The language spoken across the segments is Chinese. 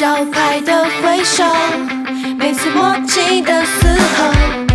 招牌的挥手每次默契的嘶吼。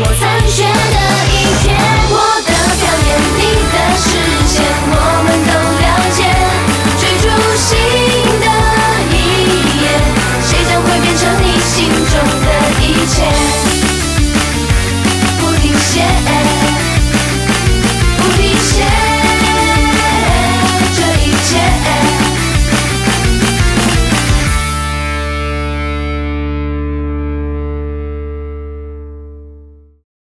我残缺的一天。我的表演，你的视线，我。